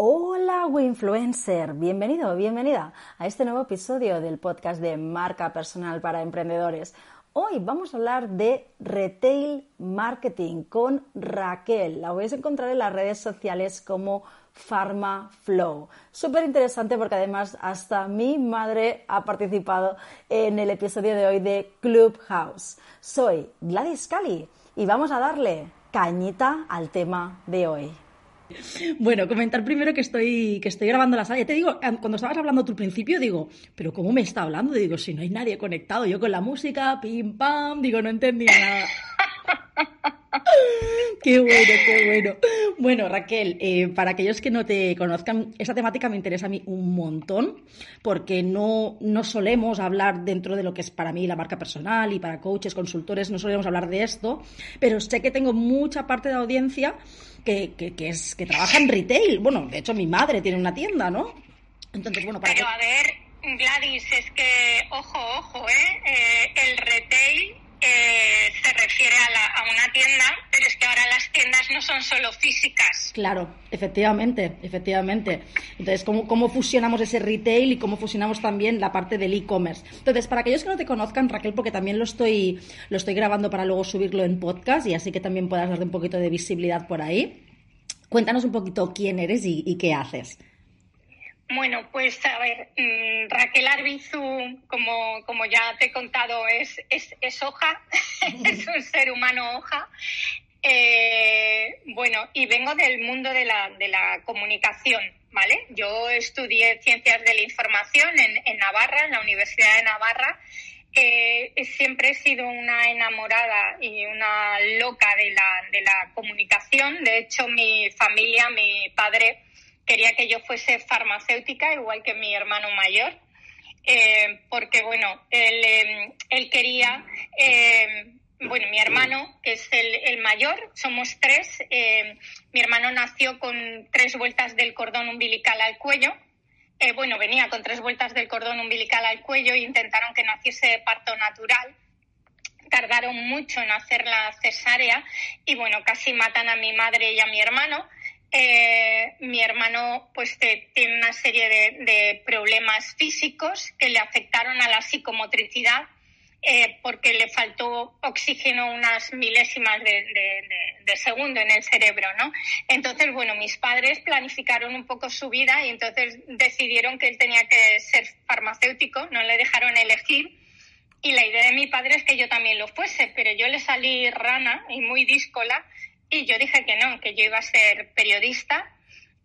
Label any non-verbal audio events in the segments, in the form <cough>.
Hola, Winfluencer. Bienvenido, bienvenida a este nuevo episodio del podcast de Marca Personal para Emprendedores. Hoy vamos a hablar de retail marketing con Raquel. La podéis encontrar en las redes sociales como Pharma Flow. Súper interesante porque además hasta mi madre ha participado en el episodio de hoy de Clubhouse. Soy Gladys Cali y vamos a darle cañita al tema de hoy. Bueno, comentar primero que estoy, que estoy grabando la sala. Ya te digo, cuando estabas hablando tu principio, digo, pero ¿cómo me está hablando? Digo, si no hay nadie conectado, yo con la música, pim pam, digo, no entendía nada. <laughs> qué bueno, qué bueno. Bueno, Raquel, eh, para aquellos que no te conozcan, esta temática me interesa a mí un montón, porque no, no solemos hablar dentro de lo que es para mí la marca personal y para coaches, consultores, no solemos hablar de esto, pero sé que tengo mucha parte de la audiencia que, que, es, que trabaja en retail. Bueno, de hecho mi madre tiene una tienda, ¿no? Entonces, bueno, para Pero a ver, Gladys, es que, ojo, ojo, ¿eh? eh, a, una tienda, pero es que ahora las tiendas no son solo físicas. Claro, efectivamente, efectivamente. Entonces, ¿cómo, cómo fusionamos ese retail y cómo fusionamos también la parte del e-commerce? Entonces, para aquellos que no te conozcan, Raquel, porque también lo estoy, lo estoy grabando para luego subirlo en podcast y así que también puedas darte un poquito de visibilidad por ahí. Cuéntanos un poquito quién eres y qué haces. Bueno, pues a ver, mm, Raquel Arbizu, como, como ya te he contado, es, es, es hoja, <laughs> es un ser humano hoja. Eh, bueno, y vengo del mundo de la, de la comunicación, ¿vale? Yo estudié ciencias de la información en, en Navarra, en la Universidad de Navarra. Eh, siempre he sido una enamorada y una loca de la, de la comunicación. De hecho, mi familia, mi padre, quería que yo fuese farmacéutica, igual que mi hermano mayor, eh, porque, bueno, él, em, él quería, em, bueno, mi hermano, que es el, mayor, somos tres, em, mi hermano nació con tres vueltas del cordón umbilical al cuello, eh, bueno, venía con tres vueltas del cordón umbilical al cuello e intentaron que naciese de parto natural. Tardaron mucho en hacer la cesárea y bueno, casi matan a mi madre y a mi hermano. Eh, mi hermano pues tiene una serie de, problemas físicos que le afectaron a la psicomotricidad eh, porque le faltó oxígeno unas milésimas de, segundo en el cerebro, ¿no? Entonces, bueno, mis padres planificaron un poco su vida y entonces decidieron que él tenía que ser farmacéutico, no le dejaron elegir. Y la idea de mi padre es que yo también lo fuese, pero yo le salí rana y muy díscola y yo dije que no, que yo iba a ser periodista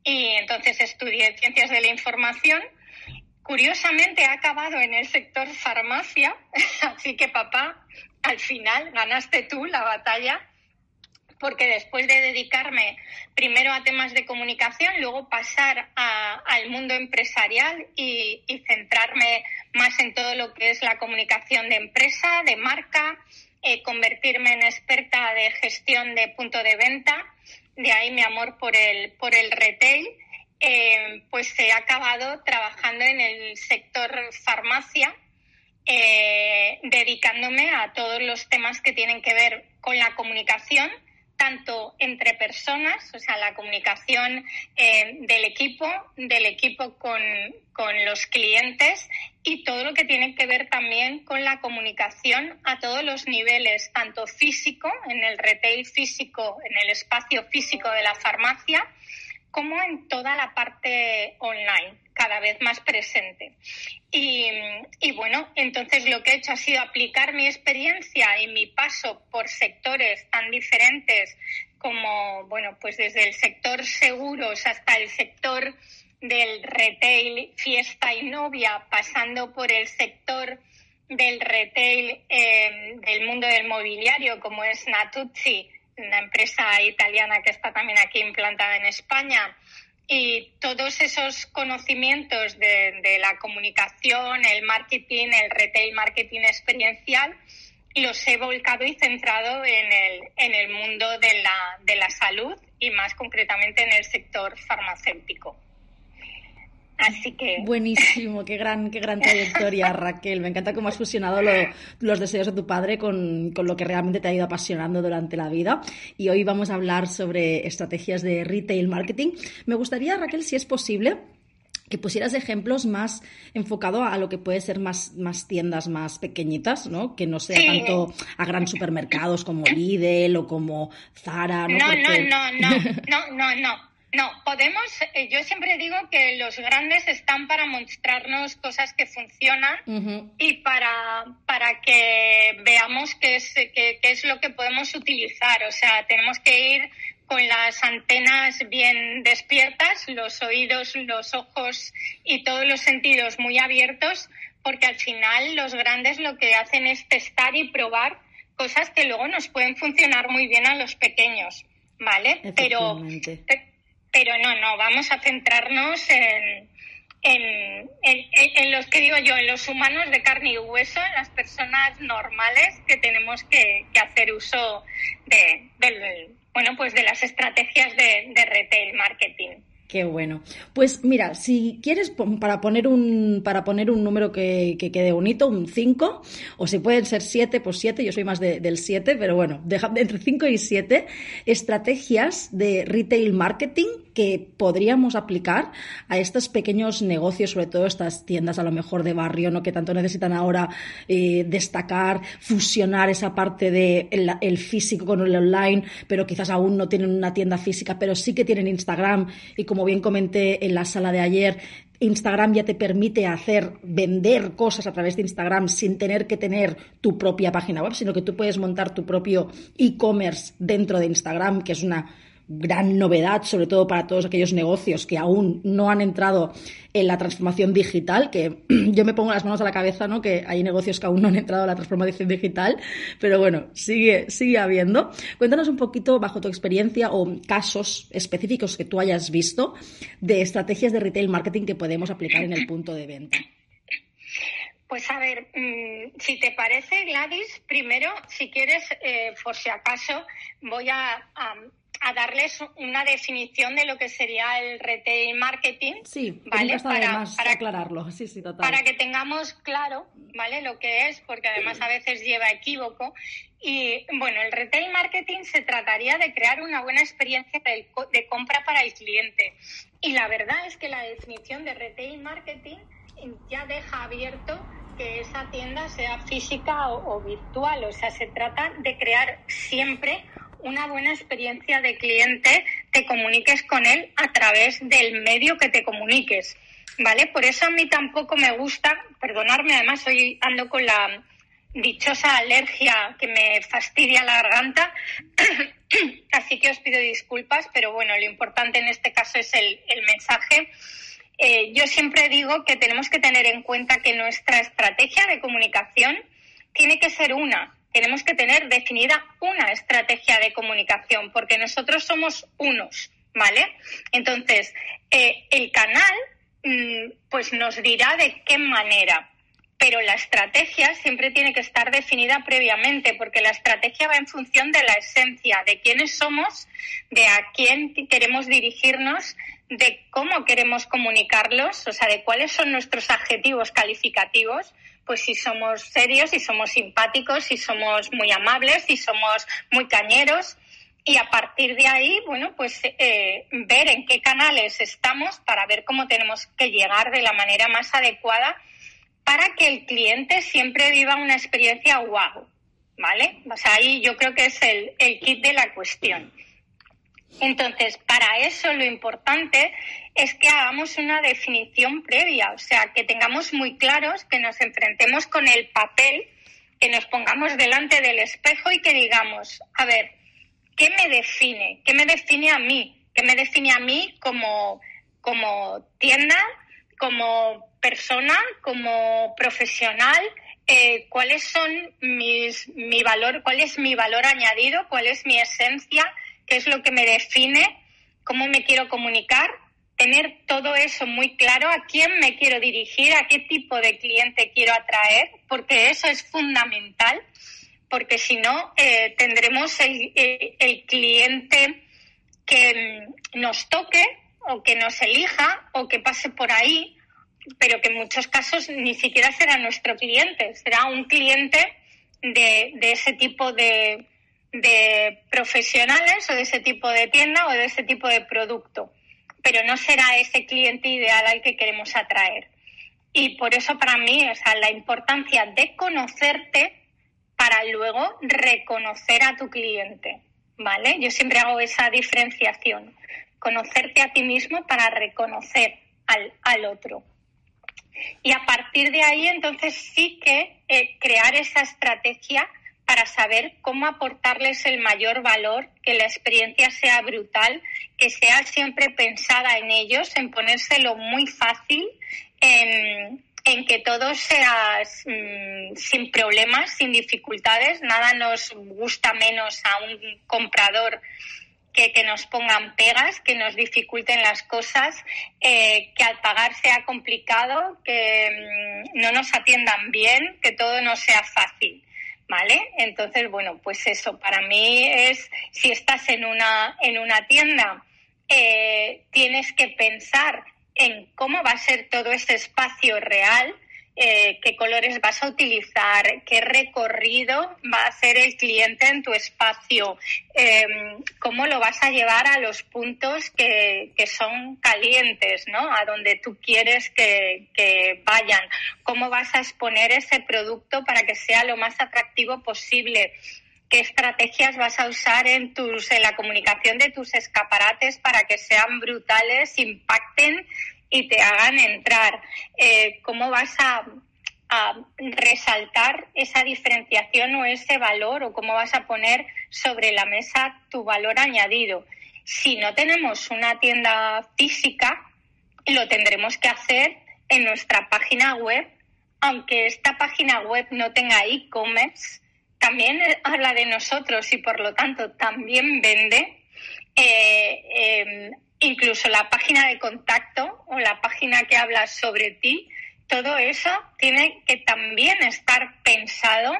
y entonces estudié ciencias de la información. Curiosamente he acabado en el sector farmacia, <laughs> así que papá, al final ganaste tú la batalla porque después de dedicarme primero a temas de comunicación, luego pasar al mundo empresarial y, centrarme más en todo lo que es la comunicación de empresa, de marca, eh, convertirme en experta de gestión de punto de venta, de ahí mi amor por el, por el retail, eh, pues he acabado trabajando en el sector farmacia, eh, dedicándome a todos los temas que tienen que ver con la comunicación, tanto entre personas, o sea, la comunicación del equipo, del equipo con, con los clientes y todo lo que tiene que ver también con la comunicación a todos los niveles, tanto físico, en el retail físico, en el espacio físico de la farmacia, como en toda la parte online, cada vez más presente. Y, bueno, entonces lo que he hecho ha sido aplicar mi experiencia y mi paso por sectores tan diferentes como, bueno, pues desde el sector seguros hasta el sector del retail fiesta y novia, pasando por el sector del retail em, del mundo del mobiliario, como es Natuzzi, una empresa italiana que está también aquí implantada en España, y todos esos conocimientos de, la comunicación, el marketing, el retail marketing experiencial, los he volcado y centrado en el, en el mundo de la, de la salud y más concretamente en el sector farmacéutico. Así que. Buenísimo, qué gran, qué gran trayectoria, Raquel. Me encanta cómo has fusionado los deseos de tu padre con, con, lo que realmente te ha ido apasionando durante la vida. Y hoy vamos a hablar sobre estrategias de retail marketing. Me gustaría, Raquel, si es posible, que pusieras ejemplos más enfocado a lo que puede ser más, más tiendas más pequeñitas, ¿no? Que no sea tanto a gran supermercados como Lidl o como Zara, ¿no? No, no, no, no, no, no, no. No, podemos, eh, yo siempre digo que los grandes están para mostrarnos cosas que funcionan y para, para que veamos qué es, qué, es lo que podemos utilizar. O sea, tenemos que ir con las antenas bien despiertas, los oídos, los ojos y todos los sentidos muy abiertos, porque al final los grandes lo que hacen es testar y probar cosas que luego nos pueden funcionar muy bien a los pequeños, ¿vale? Pero pero no, no, vamos a centrarnos en, en, en, los que digo yo, en los humanos de carne y hueso, en las personas normales que tenemos que, hacer uso de, bueno, pues de las estrategias de, retail marketing. Qué bueno. Pues mira, si quieres para poner un, para poner un número que, quede bonito, un 5, o si pueden ser 7, pues 7, yo soy más del 7, pero bueno, deja, entre 5 y 7, estrategias de retail marketing que podríamos aplicar a estos pequeños negocios, sobre todo estas tiendas a lo mejor de barrio, ¿no? que tanto necesitan ahora eh, destacar, fusionar esa parte de el, físico con el online, pero quizás aún no tienen una tienda física, pero sí que tienen Instagram y como bien comenté en la sala de ayer, Instagram ya te permite hacer, vender cosas a través de Instagram sin tener que tener tu propia página web, sino que tú puedes montar tu propio e-commerce dentro de Instagram, que es una gran novedad, sobre todo para todos aquellos negocios que aún no han entrado en la transformación digital, que <clears throat> yo me pongo las manos a la cabeza, ¿no? Que hay negocios que aún no han entrado en la transformación digital, pero bueno, sigue, sigue habiendo. Cuéntanos un poquito, bajo tu experiencia o casos específicos que tú hayas visto, de estrategias de retail marketing que podemos aplicar en el punto de venta. Pues a ver, mm, si te parece, Gladys, primero, si quieres, eh, por si acaso, voy a a darles una definición de lo que sería el retail marketing. Sí, ¿vale? para, para aclararlo. Sí, sí, total. Para que tengamos claro, ¿vale? Lo que es, porque además a veces lleva equívoco. Y bueno, el retail marketing se trataría de crear una buena experiencia de, de compra para el cliente. Y la verdad es que la definición de retail marketing ya deja abierto que esa tienda sea física o, o, virtual. O sea, se trata de crear siempre una buena experiencia de cliente, te comuniques con él a través del medio que te comuniques. ¿Vale? Por eso a mí tampoco me gusta, perdonarme, además hoy ando con la dichosa alergia que me fastidia la garganta, <clears throat> así que os pido disculpas, pero bueno, lo importante en este caso es el, mensaje. Eh, yo siempre digo que tenemos que tener en cuenta que nuestra estrategia de comunicación tiene que ser una, tenemos que tener definida una estrategia de comunicación, porque nosotros somos unos, ¿vale? Entonces, eh, el canal, mm, pues nos dirá de qué manera, pero la estrategia siempre tiene que estar definida previamente, porque la estrategia va en función de la esencia, de quiénes somos, de a quién queremos dirigirnos, de cómo queremos comunicarlos, o sea, de cuáles son nuestros adjetivos calificativos, pues si somos serios, si somos simpáticos, si somos muy amables, si somos muy cañeros. Y a partir de ahí, bueno, pues eh, ver en qué canales estamos para ver cómo tenemos que llegar de la manera más adecuada para que el cliente siempre viva una experiencia wow, ¿vale? O ahí yo creo que es el, el kit de la cuestión. Entonces, para eso lo importante es que hagamos una definición previa, o sea, que tengamos muy claros, que nos enfrentemos con el papel, que nos pongamos delante del espejo y que digamos, a ver, ¿qué me define? ¿Qué me define a mí? ¿Qué me define a mí como, como tienda, como persona, como profesional? Eh, ¿Cuáles son mis, mi valor, cuál es mi valor añadido? ¿Cuál es mi esencia? ¿Qué es lo que me define? ¿Cómo me quiero comunicar? tener todo eso muy claro, a quién me quiero dirigir, a qué tipo de cliente quiero atraer, porque eso es fundamental, porque si no, eh, tendremos el, el cliente que mm, nos toque o que nos elija o que pase por ahí, pero que en muchos casos ni siquiera será nuestro cliente, será un cliente de, de ese tipo de, de profesionales o de ese tipo de tienda o de ese tipo de producto, pero no será ese cliente ideal al que queremos atraer. Y por eso para mí, o la importancia de conocerte para luego reconocer a tu cliente, ¿vale? Yo siempre hago esa diferenciación, conocerte a ti mismo para reconocer al, al otro. Y a partir de ahí, entonces sí que eh, crear esa estrategia para saber cómo aportarles el mayor valor, que la experiencia sea brutal, que sea siempre pensada en ellos, en ponérselo muy fácil, en, que todo sea mm, sin problemas, sin dificultades. Nada nos gusta menos a un comprador que, que, nos pongan pegas, que nos dificulten las cosas, eh, que al pagar sea complicado, que mm, no nos atiendan bien, que todo no sea fácil. ¿Vale? Entonces, bueno, pues eso para mí es, si estás en una, en una tienda, eh, tienes que pensar en cómo va a ser todo ese espacio real, eh, qué colores vas a utilizar, qué recorrido va a hacer el cliente en tu espacio, em, cómo lo vas a llevar a los puntos que, que son calientes, ¿no? A donde tú quieres que, que, vayan, cómo vas a exponer ese producto para que sea lo más atractivo posible. ¿Qué estrategias vas a usar en, tus, en la comunicación de tus escaparates para que sean brutales, impacten y te hagan entrar. Eh, ¿Cómo vas a, resaltar esa diferenciación o ese valor o cómo vas a poner sobre la mesa tu valor añadido? Si no tenemos una tienda física, lo tendremos que hacer en nuestra página web, aunque esta página web no tenga e-commerce, también habla de nosotros y por lo tanto también vende. Eh, em, incluso la página de contacto o la página que habla sobre ti, todo eso tiene que también estar pensado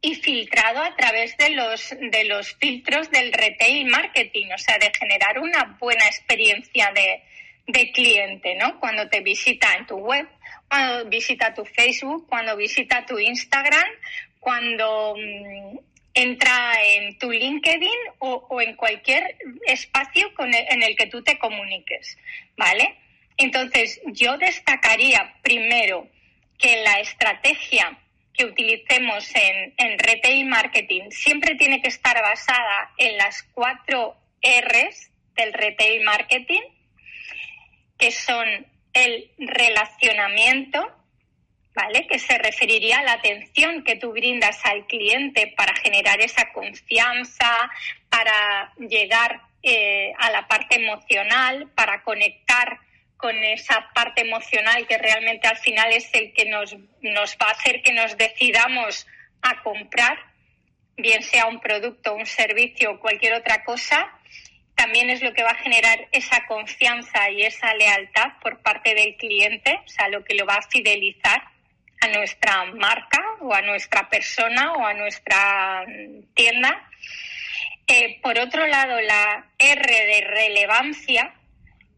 y filtrado a través de los, de los filtros del retail marketing, o sea, de generar una buena experiencia de, de cliente, ¿no? Cuando te visita en tu web, cuando visita tu Facebook, cuando visita tu Instagram, cuando mm, entra en tu LinkedIn o, en cualquier espacio con en el que tú te comuniques, ¿vale? Entonces, yo destacaría primero que la estrategia que utilicemos en, en retail marketing siempre tiene que estar basada en las cuatro R's del retail marketing, que son el relacionamiento, ¿vale? Que se referiría a la atención que tú brindas al cliente para generar esa confianza, para llegar eh, a la parte emocional, para conectar con esa parte emocional que realmente al final es el que nos, nos va a hacer que nos decidamos a comprar, bien sea un producto, un servicio o cualquier otra cosa, también es lo que va a generar esa confianza y esa lealtad por parte del cliente, o sea, lo que lo va a fidelizar a nuestra marca o a nuestra persona o a nuestra tienda. Eh, por otro lado, la R de relevancia,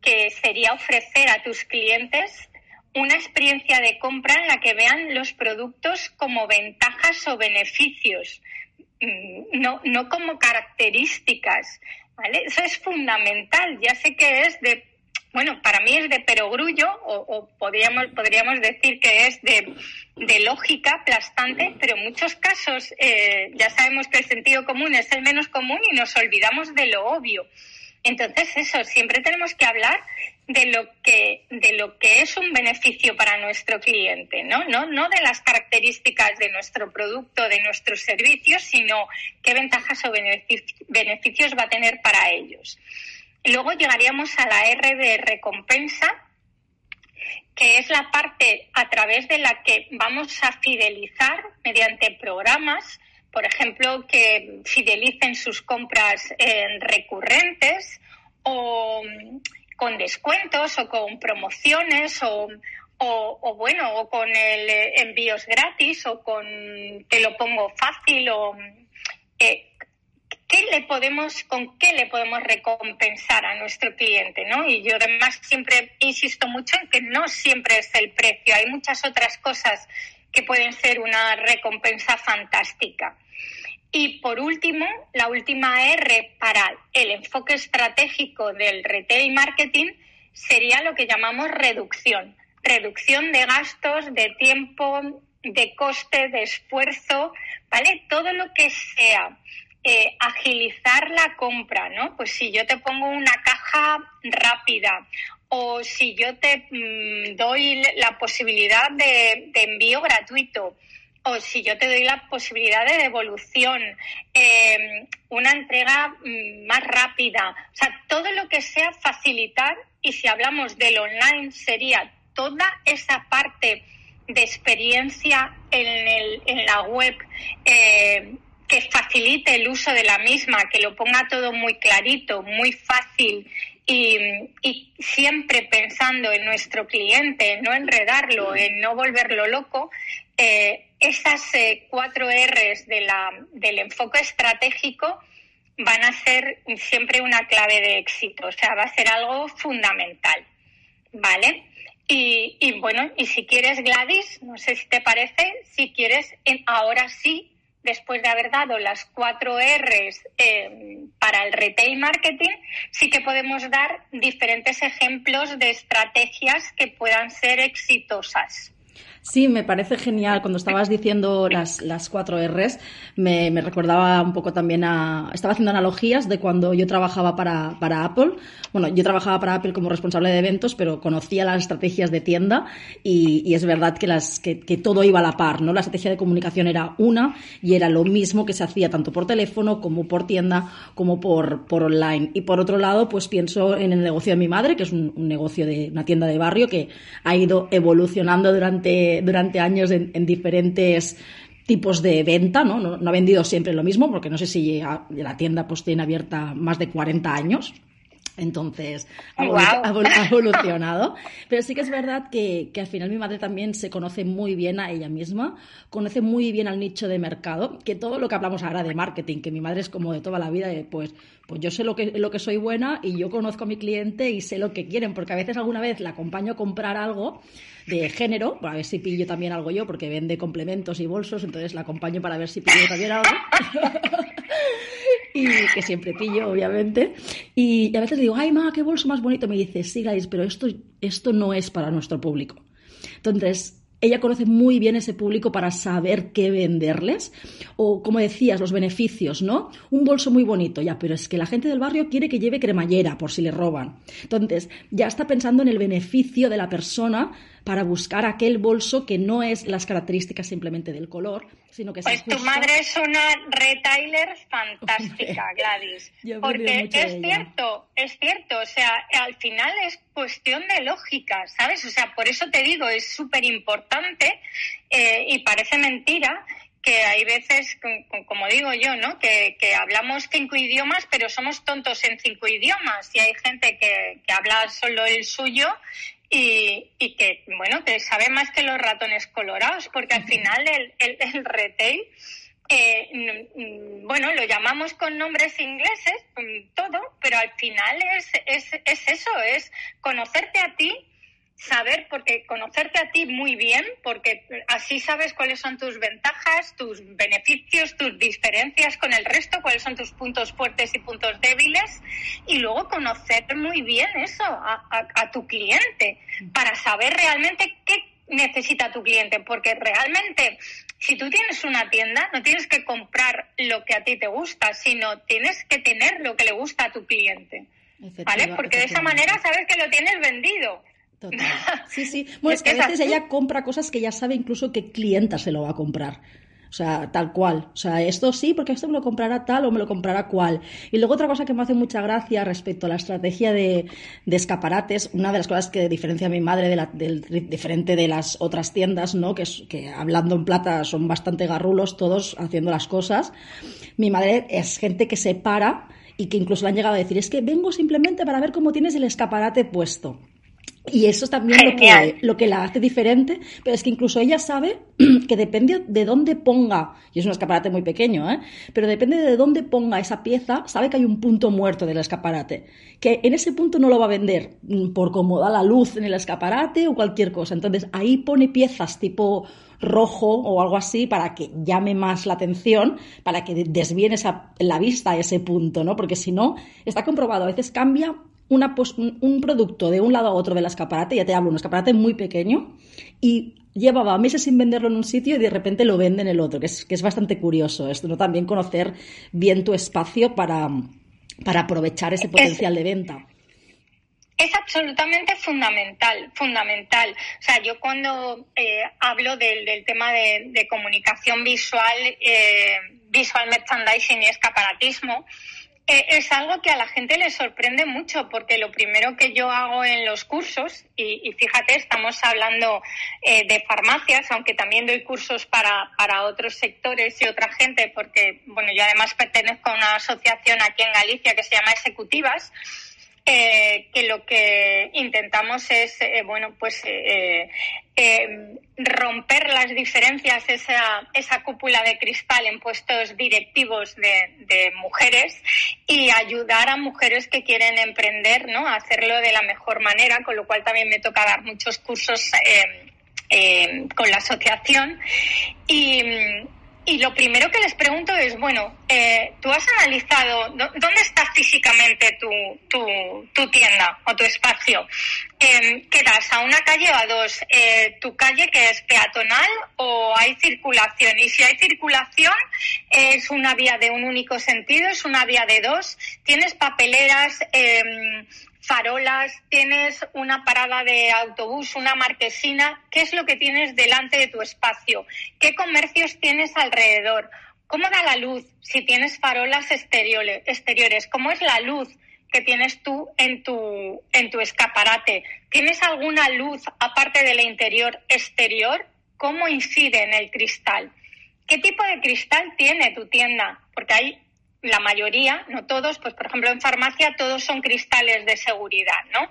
que sería ofrecer a tus clientes una experiencia de compra en la que vean los productos como ventajas o beneficios, mm, no, no como características. ¿vale? Eso es fundamental. Ya sé que es de bueno, para mí es de perogrullo o, podríamos, podríamos decir que es de, lógica aplastante, pero en muchos casos eh, ya sabemos que el sentido común es el menos común y nos olvidamos de lo obvio. Entonces, eso, siempre tenemos que hablar de lo que, de lo que es un beneficio para nuestro cliente, ¿no? No, no de las características de nuestro producto, de nuestros servicios, sino qué ventajas o beneficios va a tener para ellos. Luego llegaríamos a la R de recompensa, que es la parte a través de la que vamos a fidelizar mediante programas, por ejemplo, que fidelicen sus compras recurrentes o con descuentos o con promociones o, bueno, o con el eh, envíos gratis o con te lo pongo fácil o eh, ¿qué le podemos, con qué le podemos recompensar a nuestro cliente, ¿no? Y yo además siempre insisto mucho en que no siempre es el precio, hay muchas otras cosas que pueden ser una recompensa fantástica. Y por último, la última R para el enfoque estratégico del retail marketing sería lo que llamamos reducción reducción de gastos, de tiempo, de coste, de esfuerzo, ¿vale? Todo lo que sea eh, agilizar la compra, ¿no? Pues si yo te pongo una caja rápida o si yo te mm, doy la posibilidad de, envío gratuito o si yo te doy la posibilidad de devolución, em, una entrega mm, más rápida, o sea, todo lo que sea facilitar y si hablamos del online sería toda esa parte de experiencia en, la web eh, que facilite el uso de la misma, que lo ponga todo muy clarito, muy fácil y, siempre pensando en nuestro cliente, en no enredarlo, en no volverlo loco, eh, esas eh, cuatro R's de la, del enfoque estratégico van a ser siempre una clave de éxito, o sea, va a ser algo fundamental. ¿Vale? Y, bueno, y si quieres, Gladys, no sé si te parece, si quieres, ahora sí, después de haber dado las cuatro R's eh, para el retail marketing, sí que podemos dar diferentes ejemplos de estrategias que puedan ser exitosas. Sí, me parece genial. Cuando estabas diciendo las, las cuatro R's, me, me, recordaba un poco también a. Estaba haciendo analogías de cuando yo trabajaba para, para, Apple. Bueno, yo trabajaba para Apple como responsable de eventos, pero conocía las estrategias de tienda y, y es verdad que, las, que, que, todo iba a la par, ¿no? La estrategia de comunicación era una y era lo mismo que se hacía tanto por teléfono como por tienda como por, por online. Y por otro lado, pues pienso en el negocio de mi madre, que es un, un negocio de una tienda de barrio que ha ido evolucionando durante durante, años en, diferentes tipos de venta, ¿no? ¿no? ha vendido siempre lo mismo, porque no sé si la tienda pues tiene abierta más de 40 años. Entonces, ha, <laughs> evolucionado. Pero sí que es verdad que, que, al final mi madre también se conoce muy bien a ella misma, conoce muy bien al nicho de mercado, que todo lo que hablamos ahora de marketing, que mi madre es como de toda la vida, pues, pues yo sé lo que, lo que soy buena y yo conozco a mi cliente y sé lo que quieren, porque a veces alguna vez la acompaño a comprar algo de género, para ver si pillo también algo yo, porque vende complementos y bolsos, entonces la acompaño para ver si pillo también algo. <laughs> y que siempre pillo, obviamente. Y a veces digo, ay, ma, qué bolso más bonito. Me dice, sí, guys, pero esto, esto no es para nuestro público. Entonces, ella conoce muy bien ese público para saber qué venderles. O, como decías, los beneficios, ¿no? Un bolso muy bonito, ya, pero es que la gente del barrio quiere que lleve cremallera por si le roban. Entonces, ya está pensando en el beneficio de la persona para buscar aquel bolso que no es las características simplemente del color, sino que Pues tu madre es una retailer fantástica, Gladys. <laughs> Porque es cierto, es cierto, o sea, al final es cuestión de lógica, ¿sabes? O sea, por eso te digo, es súper importante eh, y parece mentira que hay veces, como digo yo, ¿no? Que, hablamos cinco idiomas, pero somos tontos en cinco idiomas. Y hay gente que, que habla solo el suyo y, y, que, bueno, que sabe más que los ratones colorados, porque al final el, el, retail, eh, bueno, lo llamamos con nombres ingleses, mm, todo, pero al final es, es, es eso, es conocerte a ti saber, porque conocerte a ti muy bien, porque así sabes cuáles son tus ventajas, tus beneficios, tus diferencias con el resto, cuáles son tus puntos fuertes y puntos débiles, y luego conocer muy bien eso a, a tu cliente, para saber realmente qué necesita tu cliente, porque realmente si tú tienes una tienda, no tienes que comprar lo que a ti te gusta, sino tienes que tener lo que le gusta a tu cliente. ¿Vale? Porque de esa manera sabes que lo tienes vendido. Total. <laughs> Sí, sí. Bueno, es que a veces ella compra cosas que ya sabe incluso qué clienta se lo va a comprar. O sea, tal cual. O sea, esto sí, porque esto me lo comprará tal o me lo comprará cual. Y luego otra cosa que me hace mucha gracia respecto a la estrategia de, escaparates, una de las cosas que diferencia a mi madre de la, del, diferente de las otras tiendas, ¿no? Que, que hablando en plata son bastante garrulos todos haciendo las cosas. Mi madre es gente que se para y que incluso le han llegado a decir, es que vengo simplemente para ver cómo tienes el escaparate puesto. Y eso es también lo que, lo que, la hace diferente, pero es que incluso ella sabe <clears throat> que depende de dónde ponga, y es un escaparate muy pequeño, ¿eh? pero depende de dónde ponga esa pieza, sabe que hay un punto muerto del escaparate, que en ese punto no lo va a vender por cómo da la luz en el escaparate o cualquier cosa. Entonces ahí pone piezas tipo rojo o algo así para que llame más la atención, para que desvíen esa, la vista a ese punto, ¿no? Porque si no, está comprobado, a veces cambia una, un producto de un lado a otro del escaparate, ya te hablo, un escaparate muy pequeño, y llevaba meses sin venderlo en un sitio y de repente lo vende en el otro, que es, que es bastante curioso esto, ¿no? También conocer bien tu espacio para, para aprovechar ese potencial de venta. Es absolutamente fundamental, fundamental. O sea, yo cuando eh, hablo del, del tema de, comunicación visual, eh, visual merchandising y escaparatismo, es algo que a la gente le sorprende mucho porque lo primero que yo hago en los cursos, y, fíjate, estamos hablando eh, de farmacias, aunque también doy cursos para, para otros sectores y otra gente, porque, bueno, yo además pertenezco a una asociación aquí en Galicia que se llama Ejecutivas, eh, que lo que intentamos es, eh, bueno, pues eh, romper las diferencias, esa, esa cúpula de cristal en puestos directivos de, mujeres y ayudar a mujeres que quieren emprender, ¿no? A hacerlo de la mejor manera, con lo cual también me toca dar muchos cursos con la asociación. Y, y lo primero que les pregunto es, bueno, eh, ¿tú has analizado dónde está físicamente tu, tu, tienda o tu espacio? Eh, ¿Quedas a una calle o a dos? Eh, ¿Tu calle que es peatonal o hay circulación? Y si hay circulación, ¿es una vía de un único sentido? ¿Es una vía de dos? ¿Tienes papeleras? Eh, farolas, tienes una parada de autobús, una marquesina, ¿qué es lo que tienes delante de tu espacio? ¿Qué comercios tienes alrededor? ¿Cómo da la luz si tienes farolas exteriores? ¿Cómo es la luz que tienes tú en tu, en tu escaparate? ¿Tienes alguna luz aparte de la interior exterior? ¿Cómo incide en el cristal? ¿Qué tipo de cristal tiene tu tienda? Porque hay la mayoría, no todos, pues por ejemplo en farmacia todos son cristales de seguridad, ¿no?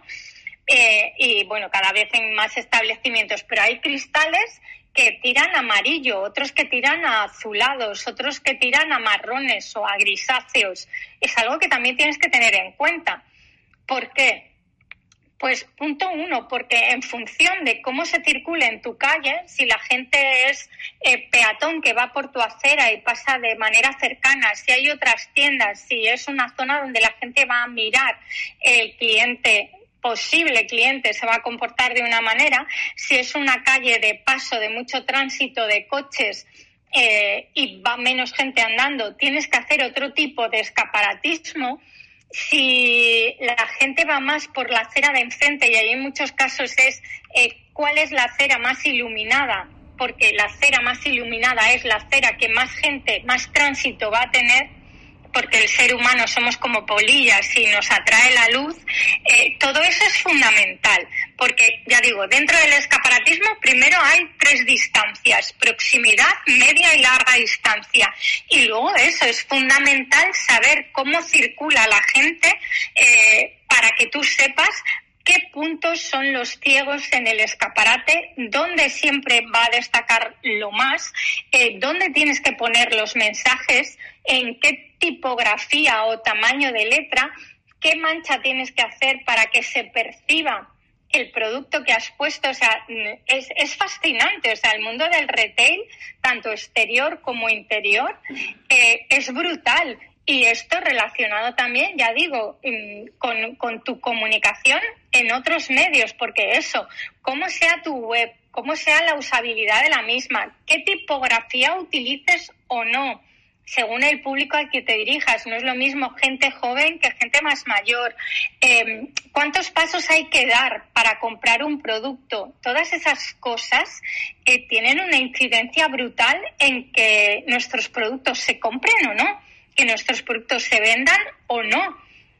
Eh, y bueno, cada vez en más establecimientos, pero hay cristales que tiran amarillo, otros que tiran a azulados, otros que tiran a marrones o a grisáceos. Es algo que también tienes que tener en cuenta. ¿Por qué? Pues punto uno, porque en función de cómo se circula en tu calle, si la gente es eh, peatón que va por tu acera y pasa de manera cercana, si hay otras tiendas, si es una zona donde la gente va a mirar el cliente posible cliente se va a comportar de una manera, si es una calle de paso de mucho tránsito de coches eh, y va menos gente andando, tienes que hacer otro tipo de escaparatismo. Si la gente va más por la acera de enfrente y ahí en muchos casos es eh, cuál es la acera más iluminada, porque la acera más iluminada es la acera que más gente, más tránsito va a tener, porque el ser humano somos como polillas y nos atrae la luz, eh, todo eso es fundamental, porque ya digo, dentro del escaparatismo primero hay tres distancias, proximidad, media y larga distancia, y luego eso es fundamental saber cómo circula la gente eh, para que tú sepas qué puntos son los ciegos en el escaparate, dónde siempre va a destacar lo más, eh, dónde tienes que poner los mensajes, en qué tipografía o tamaño de letra, qué mancha tienes que hacer para que se perciba el producto que has puesto, o sea, es, es, fascinante, o sea, el mundo del retail, tanto exterior como interior, eh, es brutal. Y esto relacionado también, ya digo, con, con, tu comunicación en otros medios, porque eso, cómo sea tu web, cómo sea la usabilidad de la misma, qué tipografía utilices o no, según el público al que te dirijas. No es lo mismo gente joven que gente más mayor. Em, ¿Cuántos pasos hay que dar para comprar un producto? Todas esas cosas eh, tienen una incidencia brutal en que nuestros productos se compren o no que nuestros productos se vendan o no.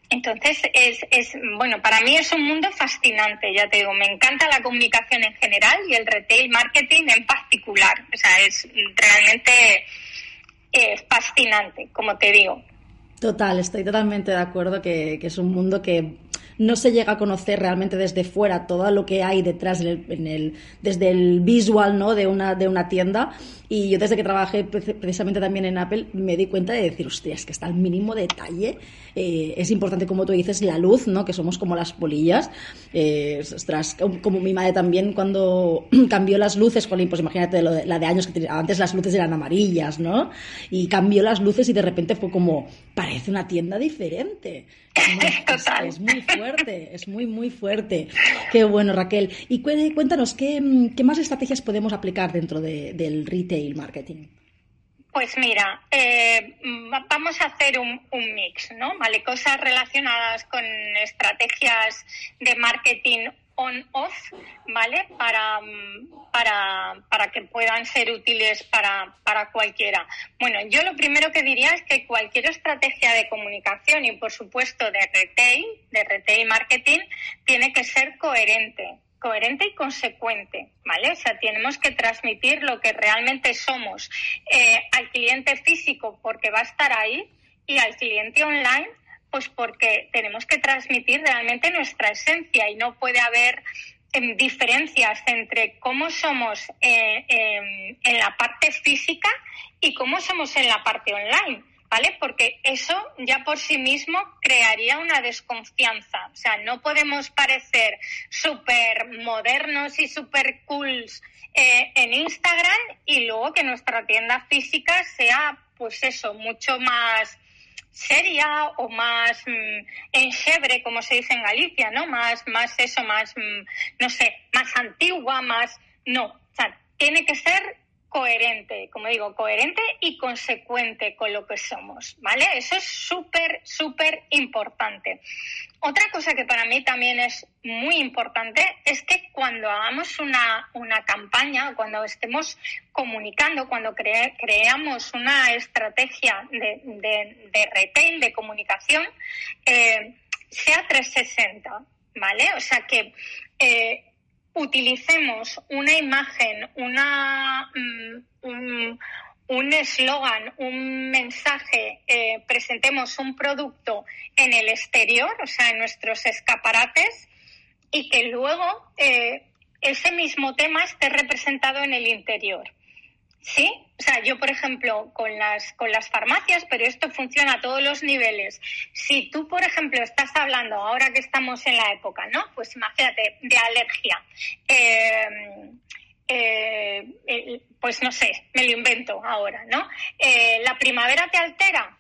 Entonces, es, es, bueno, para mí es un mundo fascinante, ya te digo, me encanta la comunicación en general y el retail marketing en particular. O sea, es realmente es fascinante, como te digo. Total, estoy totalmente de acuerdo que, es un mundo que no se llega a conocer realmente desde fuera todo lo que hay detrás en el, desde el visual ¿no? de, una, de una tienda. Y yo desde que trabajé precisamente también en Apple me di cuenta de decir, hostia, es que está al mínimo detalle. Eh, es importante, como tú dices, la luz, ¿no? que somos como las polillas. Eh, ostras, como mi madre también cuando <clears throat> cambió las luces, pues imagínate la de años que tenía, antes las luces eran amarillas, ¿no? Y cambió las luces y de repente fue como, parece una tienda diferente. <laughs> Es, muy fuerte, es muy, muy fuerte. Qué bueno, Raquel. Y cuéntanos, ¿qué, más estrategias podemos aplicar dentro del retail marketing? Pues mira, eh, vamos a hacer un, mix, ¿no? Vale, cosas relacionadas con estrategias de marketing on-off, ¿vale? Para, para, para, que puedan ser útiles para, para cualquiera. Bueno, yo lo primero que diría es que cualquier estrategia de comunicación y, por supuesto, de retail, de retail marketing, tiene que ser coherente coherente y consecuente, ¿vale? O sea, tenemos que transmitir lo que realmente somos eh, al cliente físico porque va a estar ahí y al cliente online pues porque tenemos que transmitir realmente nuestra esencia y no puede haber em, diferencias entre cómo somos eh, em, en la parte física y cómo somos en la parte online. ¿Vale? Porque eso ya por sí mismo crearía una desconfianza. O sea, no podemos parecer súper modernos y súper cools eh, en Instagram y luego que nuestra tienda física sea, pues eso, mucho más seria o más mm, enchebre, como se dice en Galicia, ¿no? Más, más eso, más, mm, no sé, más antigua, más... No, o sea, tiene que ser coherente, como digo, coherente y consecuente con lo que somos, ¿vale? Eso es súper, súper importante. Otra cosa que para mí también es muy importante es que cuando hagamos una, una campaña, cuando estemos comunicando, cuando creamos una estrategia de, de, retail, de comunicación, eh, sea 360, ¿vale? O sea que eh, utilicemos una imagen, mm, un eslogan, un, mensaje, eh, presentemos un producto en el exterior, o sea, en nuestros escaparates, y que luego eh, ese mismo tema esté representado en el interior. Sí, o sea, yo, por ejemplo, con las, con las farmacias, pero esto funciona a todos los niveles. Si tú, por ejemplo, estás hablando, ahora que estamos en la época, ¿no? Pues imagínate, de alergia. Eh, eh, pues no sé, me lo invento ahora, ¿no? Eh, la primavera te altera,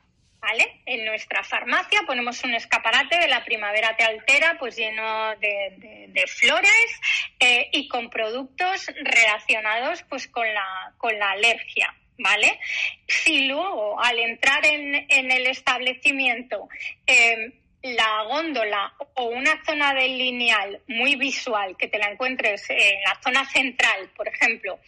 ¿vale? En nuestra farmacia ponemos un escaparate de la primavera te altera, pues lleno de, flores eh, y con productos relacionados pues con la, alergia. ¿Vale? Si luego al entrar en, el establecimiento eh, la góndola o una zona del lineal muy visual que te la encuentres en la zona central, por ejemplo,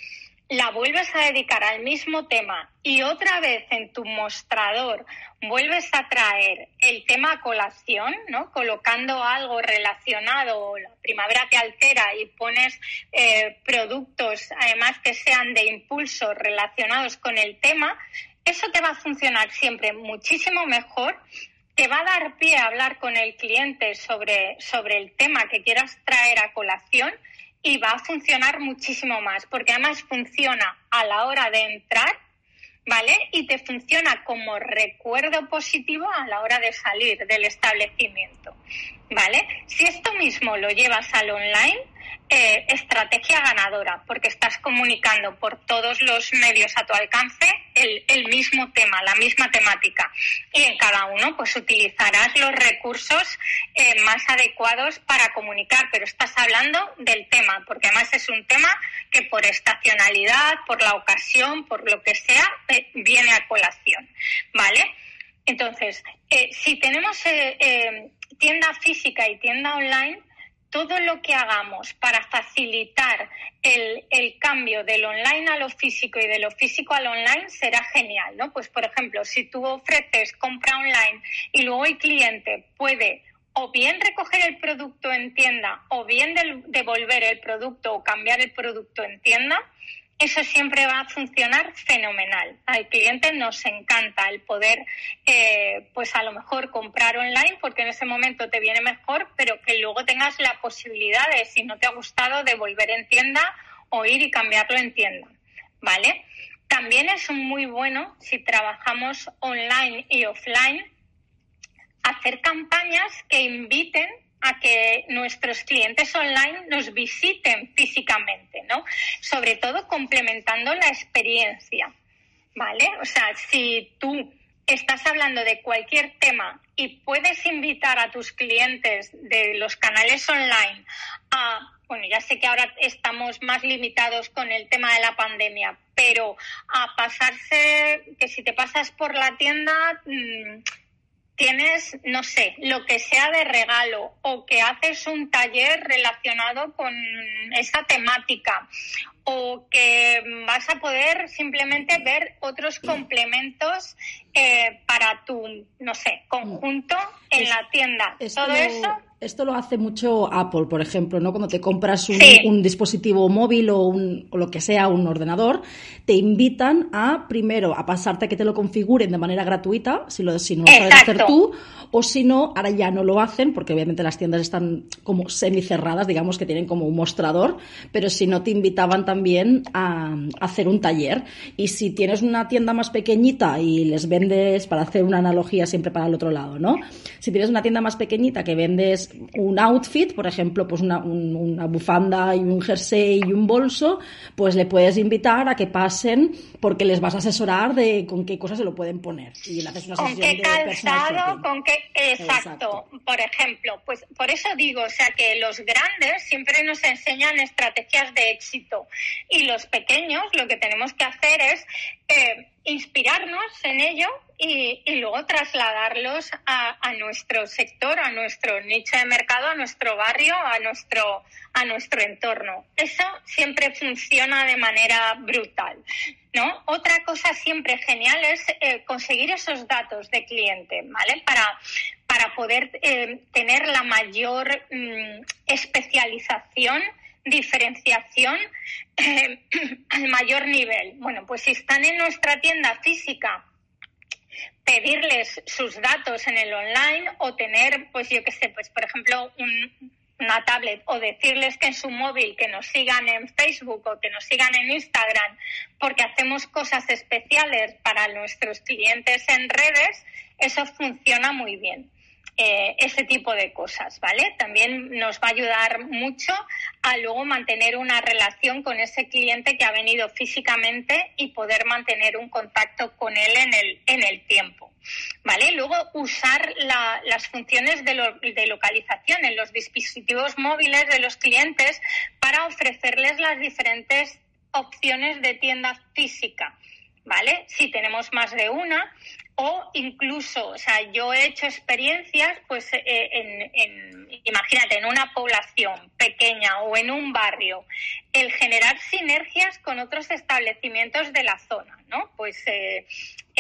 la vuelves a dedicar al mismo tema y otra vez en tu mostrador vuelves a traer el tema colación, ¿no? Colocando algo relacionado, la primavera te altera y pones eh, productos además que sean de impulso relacionados con el tema, eso te va a funcionar siempre muchísimo mejor te va a dar pie a hablar con el cliente sobre, sobre el tema que quieras traer a colación y va a funcionar muchísimo más, porque además funciona a la hora de entrar, ¿vale? Y te funciona como recuerdo positivo a la hora de salir del establecimiento, ¿vale? Si esto mismo lo llevas al online, eh, estrategia ganadora, porque estás comunicando por todos los medios a tu alcance el, mismo tema, la misma temática. Y en cada uno, pues utilizarás los recursos eh, más adecuados para comunicar, pero estás hablando del tema, porque además es un tema que por estacionalidad, por la ocasión, por lo que sea, eh, viene a colación. ¿Vale? Entonces, si tenemos tienda física y tienda online, todo lo que hagamos para facilitar el, cambio del online a lo físico y de lo físico al online será genial, ¿no? Pues, por ejemplo, si tú ofreces compra online y luego el cliente puede o bien recoger el producto en tienda o bien devolver el producto o cambiar el producto en tienda, eso siempre va a funcionar fenomenal. Al cliente nos encanta el poder, eh, pues a lo mejor comprar online porque en ese momento te viene mejor, pero que luego tengas la posibilidad de, si no te ha gustado, de volver en tienda o ir y cambiarlo en tienda. ¿Vale? También es muy bueno si trabajamos online y offline hacer campañas que inviten a que nuestros clientes online nos visiten físicamente, ¿no? Sobre todo complementando la experiencia, ¿vale? O sea, si tú estás hablando de cualquier tema y puedes invitar a tus clientes de los canales online a, bueno, ya sé que ahora estamos más limitados con el tema de la pandemia, pero a pasarse, que si te pasas por la tienda, mm, tienes, no sé, lo que sea de regalo o que haces un taller relacionado con esa temática o que vas a poder simplemente ver otros complementos eh, para tu, no sé, conjunto en la tienda. Todo eso esto lo hace mucho Apple, por ejemplo, ¿no? Cuando te compras un, dispositivo móvil o, un, o, lo que sea, un ordenador, te invitan a, primero, a pasarte a que te lo configuren de manera gratuita, si, lo, si no lo sabes hacer tú, o si no, ahora ya no lo hacen, porque obviamente las tiendas están como semicerradas, digamos que tienen como un mostrador, pero si no, te invitaban también a, a hacer un taller. Y si tienes una tienda más pequeñita y les vendes, para hacer una analogía siempre para el otro lado, ¿no? Si tienes una tienda más pequeñita que vendes un outfit, por ejemplo, pues una, una, bufanda y un jersey y un bolso, pues le puedes invitar a que pasen porque les vas a asesorar de con qué cosas se lo pueden poner. Y le haces una ¿Con qué calzado? ¿Con qué? Exacto. Por ejemplo, pues por eso digo, o sea, que los grandes siempre nos enseñan estrategias de éxito y los pequeños lo que tenemos que hacer es eh, inspirarnos en ello y, luego trasladarlos a, nuestro sector, a nuestro nicho de mercado, a nuestro barrio, a nuestro, a nuestro entorno. Eso siempre funciona de manera brutal. ¿no? Otra cosa siempre genial es eh, conseguir esos datos de cliente, ¿vale? Para, para poder eh, tener la mayor mm, especialización diferenciación eh, <clears throat> al mayor nivel. Bueno, pues si están en nuestra tienda física, pedirles sus datos en el online o tener, pues yo qué sé, pues por ejemplo, una tablet o decirles que en su móvil que nos sigan en Facebook o que nos sigan en Instagram porque hacemos cosas especiales para nuestros clientes en redes, eso funciona muy bien. Eh, ese tipo de cosas, ¿vale? También nos va a ayudar mucho a luego mantener una relación con ese cliente que ha venido físicamente y poder mantener un contacto con él en el, en el tiempo. ¿Vale? Luego usar las funciones de, de localización en los dispositivos móviles de los clientes para ofrecerles las diferentes opciones de tienda física. ¿Vale? Si tenemos más de una, o incluso, o sea, yo he hecho experiencias, pues, eh, en, imagínate, en una población pequeña o en un barrio, el generar sinergias con otros establecimientos de la zona, ¿no? Pues eh,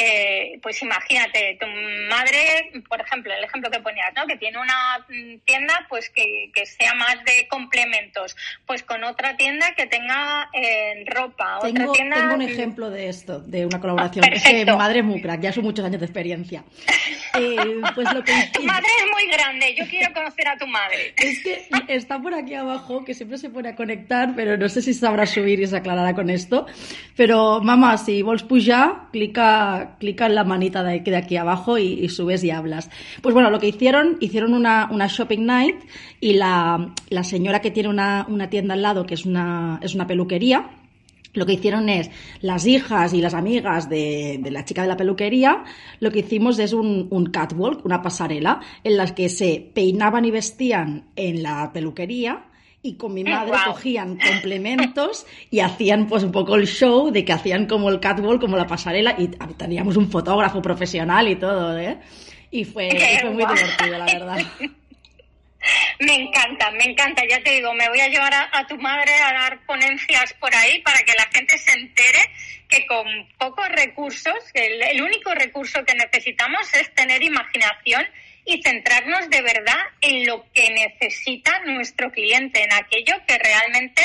eh, pues imagínate, tu madre, por ejemplo, el ejemplo que ponías, ¿no? Que tiene una tienda, pues que, sea más de complementos, pues con otra tienda que tenga eh, ropa, tengo, otra tienda. Tengo un ejemplo de esto, de una colaboración. es que madre es muy crack, ya son muchos años de experiencia. <laughs> Eh, pues lo que... Tu madre es muy grande, yo quiero conocer a tu madre. Es que está por aquí abajo, que siempre se pone a conectar, pero no sé si sabrá subir y se aclarará con esto. Pero, mamá, si vols pujar, clica clica, en la manita de, de aquí abajo y, subes y hablas. Pues bueno, lo que hicieron, hicieron una, shopping night y la, señora que tiene una, tienda al lado, que es una, es una peluquería, lo que hicieron es, las hijas y las amigas de, la chica de la peluquería, lo que hicimos es un, un, catwalk, una pasarela, en las que se peinaban y vestían en la peluquería y con mi madre cogían <laughs> complementos y hacían pues un poco el show de que hacían como el catwalk, como la pasarela y teníamos un fotógrafo profesional y todo, ¿eh? Y fue, fue muy <laughs> divertido, la verdad. <laughs> Me encanta, me encanta. Ya te digo, me voy a llevar a, tu madre a dar ponencias por ahí para que la gente se entere que con pocos recursos, que el único recurso que necesitamos es tener imaginación y centrarnos de verdad en lo que necesita nuestro cliente, en aquello que realmente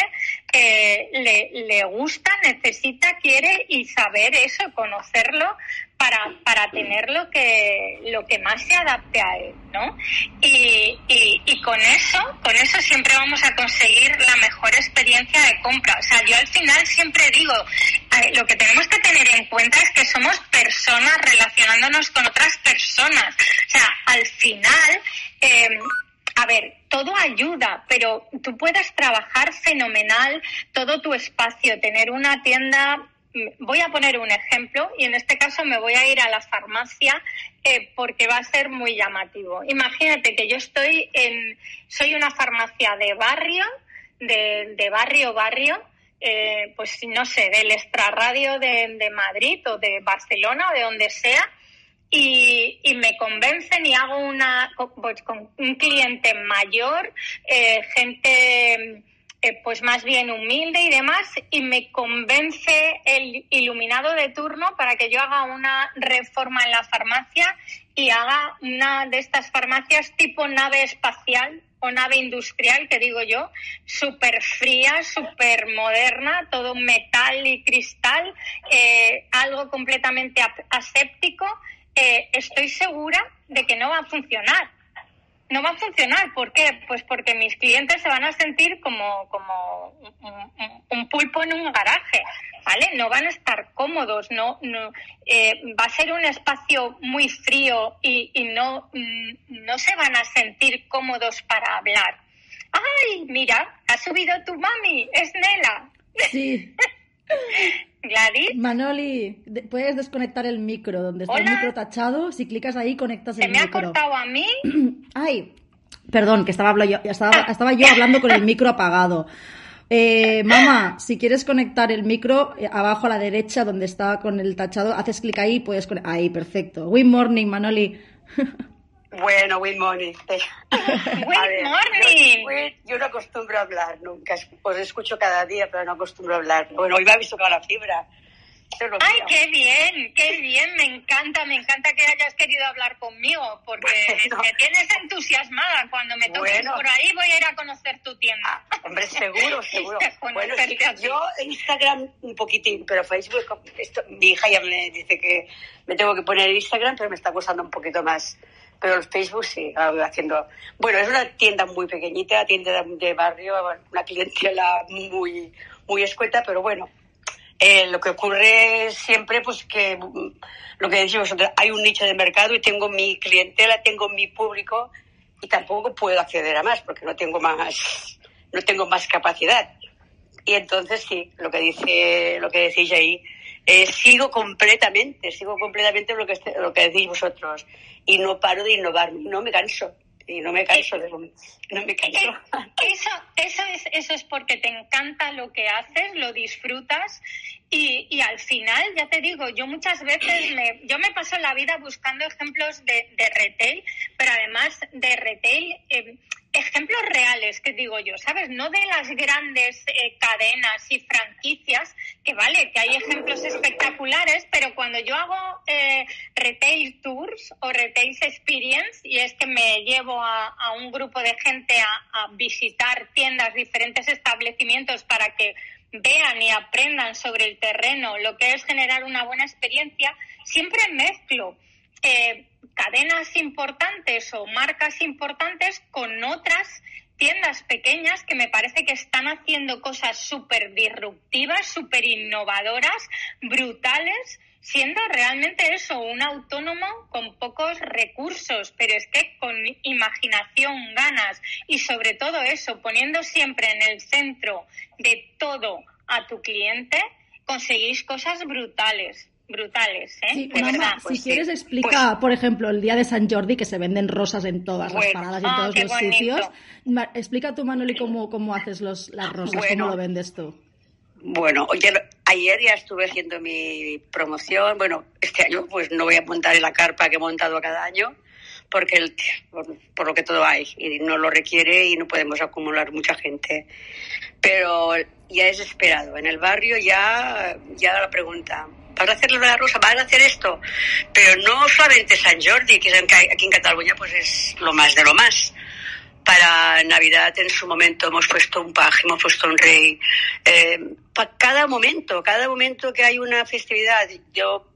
eh, le, le gusta, necesita, quiere y saber eso, conocerlo para, para tener lo que, lo que más se adapte a él, ¿no? Y, y, con eso, con eso siempre vamos a conseguir la mejor experiencia de compra. O sea, yo al final siempre digo, lo que tenemos que tener en cuenta es que somos personas relacionándonos con otras personas. O sea, al final, eh, a ver, todo ayuda, pero tú puedes trabajar fenomenal todo tu espacio, tener una tienda voy a poner un ejemplo y en este caso me voy a ir a la farmacia eh, porque va a ser muy llamativo. Imagínate que yo estoy en, soy una farmacia de barrio, de, de barrio, barrio, eh, pues no sé, del extrarradio de, Madrid o de Barcelona o de donde sea, y, y, me convencen y hago una pues, con un cliente mayor, eh, gente eh, pues más bien humilde y demás, y me convence el iluminado de turno para que yo haga una reforma en la farmacia y haga una de estas farmacias tipo nave espacial o nave industrial, que digo yo, súper fría, súper moderna, todo metal y cristal, eh, algo completamente aséptico, eh, estoy segura de que no va a funcionar no va a funcionar. ¿Por qué? Pues porque mis clientes se van a sentir como, como un, pulpo en un garaje, ¿vale? No van a estar cómodos, no, no eh, va a ser un espacio muy frío y, y no, no se van a sentir cómodos para hablar. ¡Ay, mira, ha subido tu mami! ¡Es Nela! Sí. <laughs> Gladys. Manoli, puedes desconectar el micro, donde está el micro tachado. Si clicas ahí, conectas el micro. ¿Se me ha cortado a mí? <clears throat> Ay, perdón, que estaba, yo, estaba, estaba yo hablando con el micro apagado. Eh, mamá, si quieres conectar el micro, eh, abajo a la derecha, donde está con el tachado, haces clic ahí, puedes Ahí, perfecto. Good morning, Manoli. <laughs> Bueno, good morning. Good morning. Yo, no acostumbro a hablar nunca. Os escucho cada día, pero no acostumbro a hablar. Bueno, hoy me ha visto con la fibra. Ay, qué bien, qué bien, me encanta, me encanta que hayas querido hablar conmigo, porque <laughs> me tienes entusiasmada. Cuando me toques por ahí voy a ir a conocer tu tienda. Ah, hombre, seguro, <laughs> seguro. bueno, sí, yo Instagram un poquitín, pero Facebook, mi hija ya me dice que me tengo que poner Instagram, pero me está costando un poquito más pero el Facebook sí, haciendo... Bueno, es una tienda muy pequeñita, tienda de barrio, una clientela muy, muy escueta, pero bueno, eh, lo que ocurre siempre, pues que mm, lo que decimos hay un nicho de mercado y tengo mi clientela, tengo mi público y tampoco puedo acceder a más porque no tengo más, no tengo más capacidad. Y entonces sí, lo que dice, lo que decís ahí, eh, sigo completamente, sigo completamente lo que, lo que decís vosotros y no paro de innovar, no me canso y no me canso de no me canso. Eso, eso es, eso es porque te encanta lo que haces, lo disfrutas y, y al final, ya te digo, yo muchas veces me, yo me paso la vida buscando ejemplos de, retail, pero además de retail eh, ejemplos reales, que digo yo, ¿sabes? No de las grandes eh, cadenas y franquicias, que vale, que hay ejemplos espectaculares, pero cuando yo hago eh, retail tours o retail experience, y es que me llevo a, un grupo de gente a visitar tiendas, diferentes establecimientos para que vean y aprendan sobre el terreno lo que es generar una buena experiencia, siempre mezclo eh, cadenas importantes o marcas importantes con otras tiendas pequeñas que me parece que están haciendo cosas súper disruptivas, súper innovadoras, brutales, siendo realmente eso, un autónomo con pocos recursos, pero es que con imaginación, ganas y sobre todo eso, poniendo siempre en el centro de todo a tu cliente, conseguís cosas brutales brutales, ¿eh? Sí, si pues quieres explica, pues por ejemplo, el día de San Jordi que se venden rosas en todas las paradas y en ah, todos los sitios. Explica tú, Manoli, cómo, cómo haces los, las rosas, cómo lo vendes tú. Bueno, ayer ya estuve haciendo mi promoción. Bueno, este año pues no voy a montar la carpa que he montado cada año porque el, por, lo que todo hay y no lo requiere y no podemos acumular mucha gente. Pero ya es esperado. En el barrio ya, ya la pregunta, vas a hacer la rosa, vas a hacer esto, pero no solamente San Jordi, que aquí en Cataluña pues es lo más de lo más. Para Navidad en su momento hemos puesto un paje, hemos puesto un rey. Eh, para cada momento, cada momento que hay una festividad, yo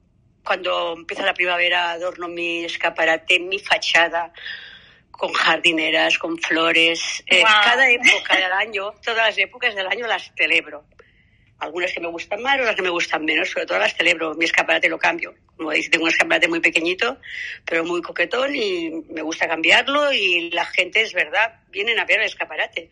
cuando empieza la primavera adorno mi escaparate, mi fachada con jardineras, con flores. Eh, cada época del año, todas las épocas del año las celebro algunas que me gustan más, otras que me gustan menos, sobre todo las celebro. Mi escaparate lo cambio. Como dice, tengo un escaparate muy pequeñito, pero muy coquetón y me gusta cambiarlo y la gente, es verdad, vienen a ver el escaparate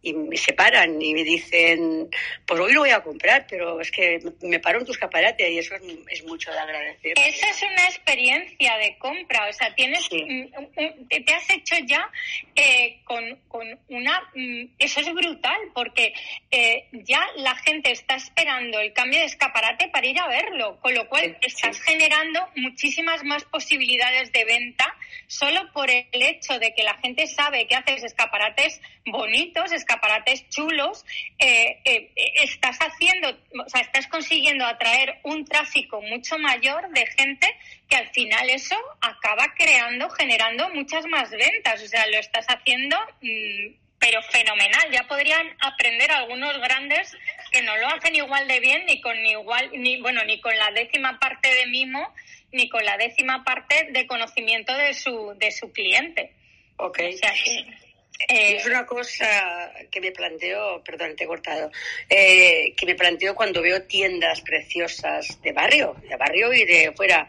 y me separan y me dicen, pues hoy lo voy a comprar, pero es que me paro en tu escaparate y eso es, mucho de agradecer. Eso es una experiencia de compra, o sea, tienes, te has hecho ya eh, con, con, una, mm, eso es brutal, porque eh, ya la gente está esperando el cambio de escaparate para ir a verlo, con lo cual estás generando muchísimas más posibilidades de venta solo por el hecho de que la gente sabe que haces escaparates bonitos, escaparates chulos, eh, eh, estás haciendo, o sea, estás consiguiendo atraer un tráfico mucho mayor de gente que al final eso acaba creando, generando muchas más ventas. O sea, lo estás haciendo, mm, pero fenomenal. Ya podrían aprender algunos grandes que no lo hacen igual de bien ni con igual, ni bueno, ni con la décima parte de mimo, ni con la décima parte de conocimiento de su, de su cliente. Ok. O sea eh, es una cosa que me planteo, perdón, te he cortado, eh, que me planteo cuando veo tiendas preciosas de barrio, de barrio y de fuera,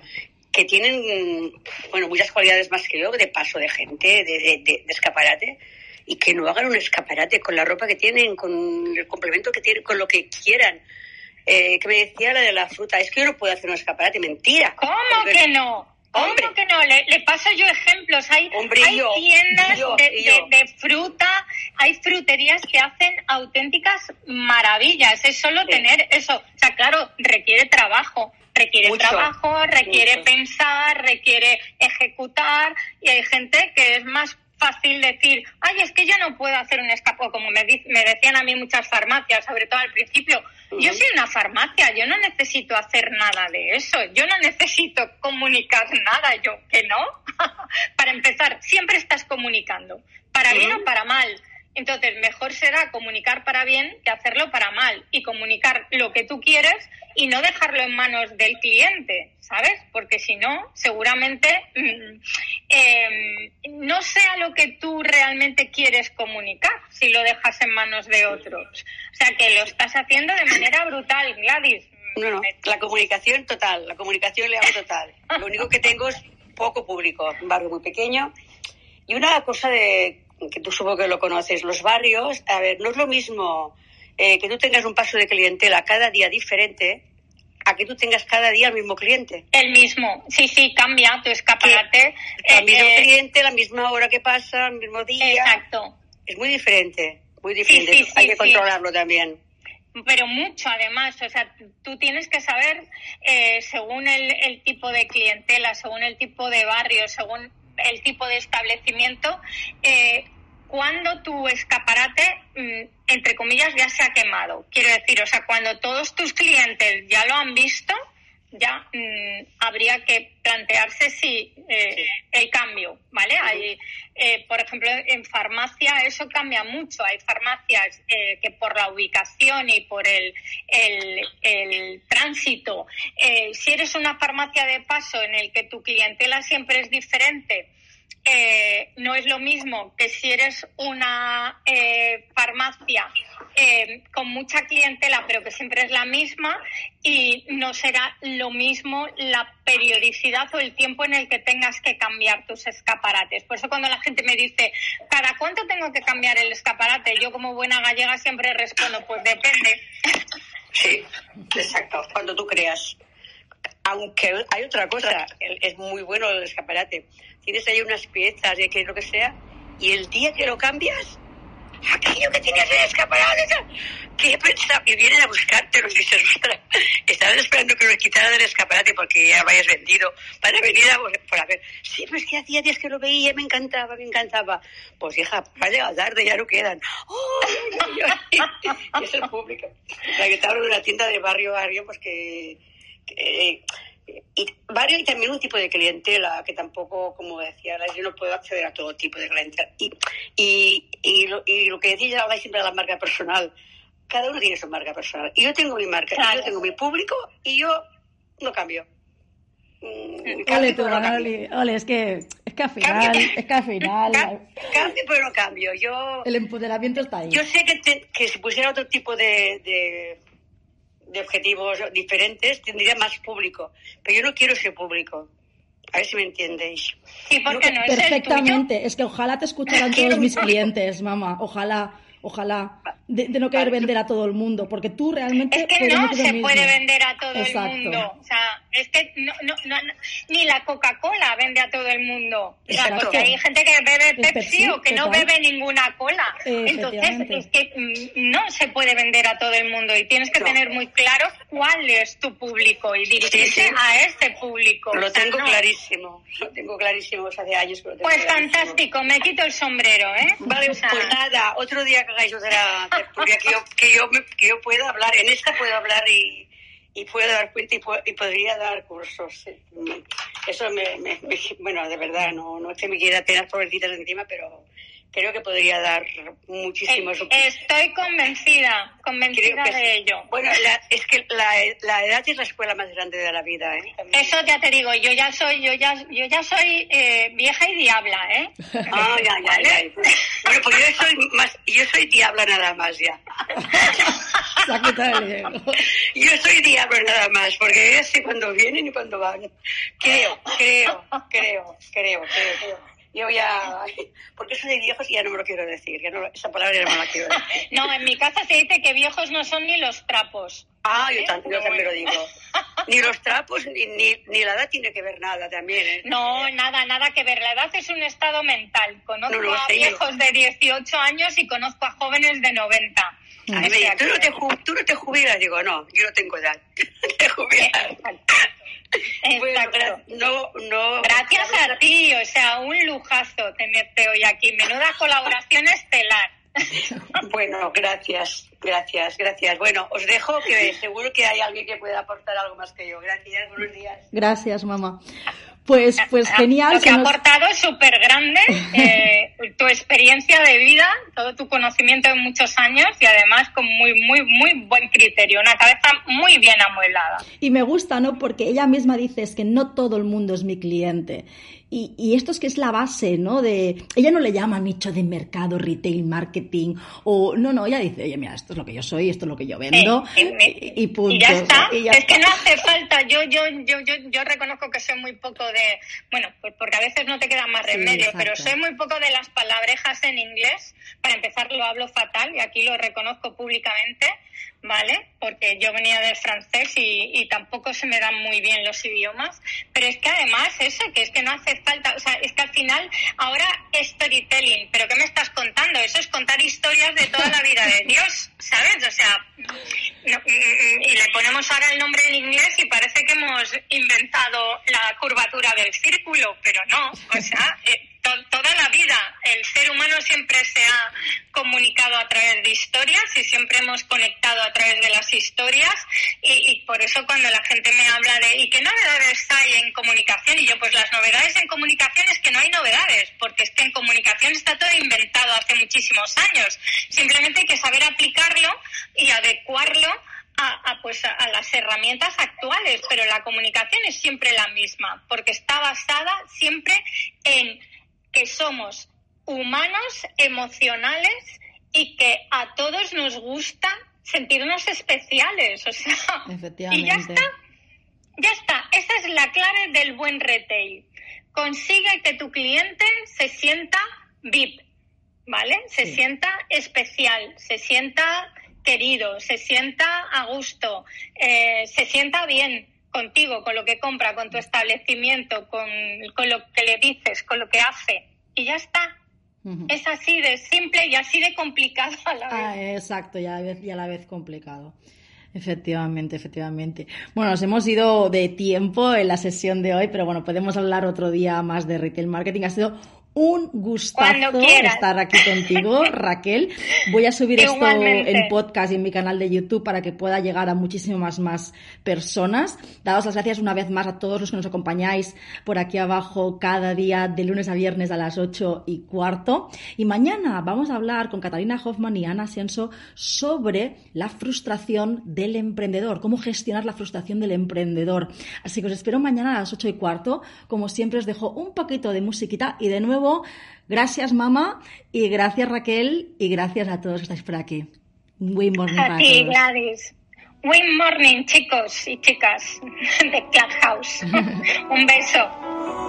que tienen, bueno, muchas cualidades más que yo, de paso de gente, de, de, escaparate, y que no hagan un escaparate con la ropa que tienen, con el complemento que tienen, con lo que quieran. Eh, que me decía la de la fruta, es que yo no puedo hacer un escaparate, mentira. ¿Cómo que no? Hombre. que no? Le, paso yo ejemplos. Hay, hay tiendas de, fruta, hay fruterías que hacen auténticas maravillas. Es solo tener eso. O sea, claro, requiere trabajo. Requiere trabajo, requiere pensar, requiere ejecutar. Y hay gente que es más fácil decir, ay, es que yo no puedo hacer un escapo, como me, me decían a mí muchas farmacias, sobre todo al principio. Yo soy una farmacia, yo no necesito hacer nada de eso, yo no necesito comunicar nada, yo que no. <laughs> para empezar, siempre estás comunicando, para bien o para mal. Entonces, mejor será comunicar para bien que hacerlo para mal y comunicar lo que tú quieres y no dejarlo en manos del cliente, ¿sabes? Porque si no, seguramente mm, em, no sea lo que tú realmente quieres comunicar si lo dejas en manos de otros. O sea, que lo estás haciendo de manera brutal, Gladys. No, no, la comunicación total, la comunicación le hago total. Lo único que tengo es poco público, un barrio muy pequeño. Y una cosa de que tú supongo que lo conoces, los barrios, a ver, no es lo mismo eh, que tú tengas un paso de clientela cada día diferente a que tú tengas cada día el mismo cliente. El mismo, sí, sí, cambia tu escaparate. el mismo eh, cliente, la misma hora que pasa, el mismo día. Exacto. Es muy diferente, muy diferente. Hay que controlarlo también pero mucho además, o sea, tú tienes que saber, eh, según el, el, tipo de clientela, según el tipo de barrio, según el tipo de establecimiento, eh, cuando tu escaparate, mm, entre comillas, ya se ha quemado. Quiero decir, o sea, cuando todos tus clientes ya lo han visto, ya mm, habría que plantearse si eh, el cambio, ¿vale? Hay, eh, por ejemplo, en farmacia eso cambia mucho. Hay farmacias eh, que por la ubicación y por el, el, el tránsito, si eres una farmacia de paso en el que tu clientela siempre es diferente, eh, no es lo mismo que si eres una eh, farmacia eh, con mucha clientela, pero que siempre es la misma, y no será lo mismo la periodicidad o el tiempo en el que tengas que cambiar tus escaparates. Por eso cuando la gente me dice, ¿cada cuánto tengo que cambiar el escaparate? Yo como buena gallega siempre respondo, pues depende. Sí, exacto, cuando tú creas. Aunque hay otra cosa, es muy bueno el escaparate tienes ahí unas piezas y que lo que sea, y el día que lo cambias, aquello que tenías en el escaparate, ¿qué pensaba? Y vienen a buscarte los dices, ostras, estaban esperando que lo quitaran del escaparate porque ya lo vendido para venir a, por a ver. Sí, pues que hacía días que lo veía, me encantaba, me encantaba. Pues hija, ha llegado tarde, ya no quedan. ¡Oh! <laughs> y es el público. La que te hablo de una tienda de barrio barrio, pues que eh, y varios y también un tipo de clientela que tampoco, como decía, yo no puedo acceder a todo tipo de clientela. Y, y, y, lo, y lo que decía ya siempre de la marca personal, cada uno tiene su marca personal. Y yo tengo mi marca, yo tengo mi público y yo no cambio. Mm, ole, tú, ole, es que, es que al final, es que al final... Cambio, pero no cambio. Yo, el empoderamiento está ahí. Yo sé que, que si pusiera otro tipo de, de, de, objetivos diferentes, tendría más público. Pero yo no quiero ese público. A ver si me entendéis. ¿Y por qué no, Perfectamente. Es, que ojalá te escucharan <laughs> todos mis clientes, mamá. Ojalá, ojalá de, no querer vender a todo el mundo, porque tú realmente... Es que no se puede vender a todo el mundo. O sea, es que no, no, no, ni la Coca-Cola vende a todo el mundo. O sea, porque hay gente que bebe Pepsi, o que no bebe ninguna cola. Entonces, es que mm, no se puede vender a todo el mundo y tienes que tener muy claro cuál es tu público y dirigirse a ese público. Lo tengo clarísimo, lo tengo clarísimo hace años. Que lo pues fantástico, me quito el sombrero, ¿eh? Vale, pues nada, otro día que yo, que yo, que yo pueda hablar, en esta puedo hablar y, y puedo dar cuenta y, podría dar cursos. Eso me, me, bueno, de verdad, no, no es que me quiera tener pobrecitas encima, pero creo que podría dar muchísimos. Eh, estoy convencida, convencida de ello. Bueno, es que la, la, edad es la escuela más grande de la vida, ¿eh? Eso ya te digo, yo ya soy, yo ya, yo ya soy eh, vieja y diabla, ¿eh? Ah, ya, ya, ya. Bueno, pues yo soy más, yo soy diabla nada más ya. yo soy diabla nada más, porque ya sé cuándo vienen y cuándo van. Creo, creo, creo, creo, creo. creo yo ya, <laughs> porque eso de viejos ya no me lo quiero decir, que no, esa palabra ya no me la quiero decir. <laughs> No, en mi casa se dice que viejos no son ni los trapos. Ah, yo, también, lo digo. <laughs> Ni los trapos, ni, ni, la edad tiene que ver nada también. ¿eh? No, nada, nada que ver. La edad es un estado mental. Conozco a viejos de 18 años y conozco a jóvenes de 90. A mí me dicen, ¿tú no, te, ¿tú no te jubilas? Digo, no, yo no tengo edad. te jubilas. No, no, Gracias a ti, o sea, un lujazo tenerte hoy aquí. Menuda colaboración estelar. <laughs> bueno, gracias, gracias, gracias. Bueno, os dejo que seguro que hay alguien que pueda aportar algo más que yo. Gracias, buenos días. Gracias, mamá. Pues, pues genial. Lo que, ha aportado es súper grande, <laughs> eh, tu experiencia de vida, todo tu conocimiento de muchos años y además con muy, muy, muy buen criterio, una cabeza muy bien amueblada. Y me gusta, ¿no? Porque ella misma dice es que no todo el mundo es mi cliente. Y, y, esto es que es la base, ¿no? De, ella no le llama nicho de mercado, retail, marketing, o no, no, ella dice, oye, mira, esto es lo que yo soy, esto es lo que yo vendo, y, punto. Y ya está, es que no hace falta, yo, yo, yo, yo, yo reconozco que soy muy poco de, bueno, pues porque a veces no te queda más remedio, pero soy muy poco de las palabrejas en inglés, para empezar lo hablo fatal, y aquí lo reconozco públicamente, ¿vale? Porque yo venía del francés y, y, tampoco se me dan muy bien los idiomas, pero es que además eso, que es que no hace falta, o sea, es que al final ahora storytelling, pero ¿qué me estás contando? Eso es contar historias de toda la vida de Dios, ¿sabes? O sea, y le ponemos ahora el nombre en inglés y parece que hemos inventado la curvatura del círculo, pero no, o sea, eh, toda la vida el ser humano siempre se ha comunicado a través de historias y siempre hemos conectado a través de las historias y, por eso cuando la gente me habla de ¿y qué novedades hay en comunicación? Y yo pues las novedades en comunicación es que no hay novedades porque es que en comunicación está todo inventado hace muchísimos años. Simplemente hay que saber aplicarlo y adecuarlo a, pues a, las herramientas actuales, pero la comunicación es siempre la misma, porque está basada siempre en que somos humanos, emocionales y que a todos nos gusta sentirnos especiales. O sea, y ya está. Ya está. Esa es la clave del buen retail. Consigue que tu cliente se sienta VIP, ¿vale? Se sienta especial, se sienta querido, se sienta a gusto, eh, se sienta bien contigo, con lo que compra, con tu establecimiento, con, lo que le dices, con lo que hace. Y ya está. Es así de simple y así de complicado a la ah, vez. exacto, y a la vez complicado. Efectivamente, efectivamente. Bueno, nos hemos ido de tiempo en la sesión de hoy, pero bueno, podemos hablar otro día más de retail marketing. Ha sido un gustazo estar aquí contigo, <laughs> Raquel. Voy a subir esto en podcast y en mi canal de YouTube para que pueda llegar a muchísimas más personas. Dados las gracias una vez más a todos los que nos acompañáis por aquí abajo cada día de lunes a viernes a las 8 y cuarto. Y mañana vamos a hablar con Catalina Hoffman y Ana Ascenso sobre la frustración del emprendedor, cómo gestionar la frustración del emprendedor. Así que os espero mañana a las 8 y cuarto. Como siempre os dejo un poquito de musiquita y de nuevo gracias mamá y gracias Raquel y gracias a todos que estáis por aquí. Buen morning. A ti, Gladys. Buen morning, chicos y chicas de Clubhouse. <laughs> Un beso.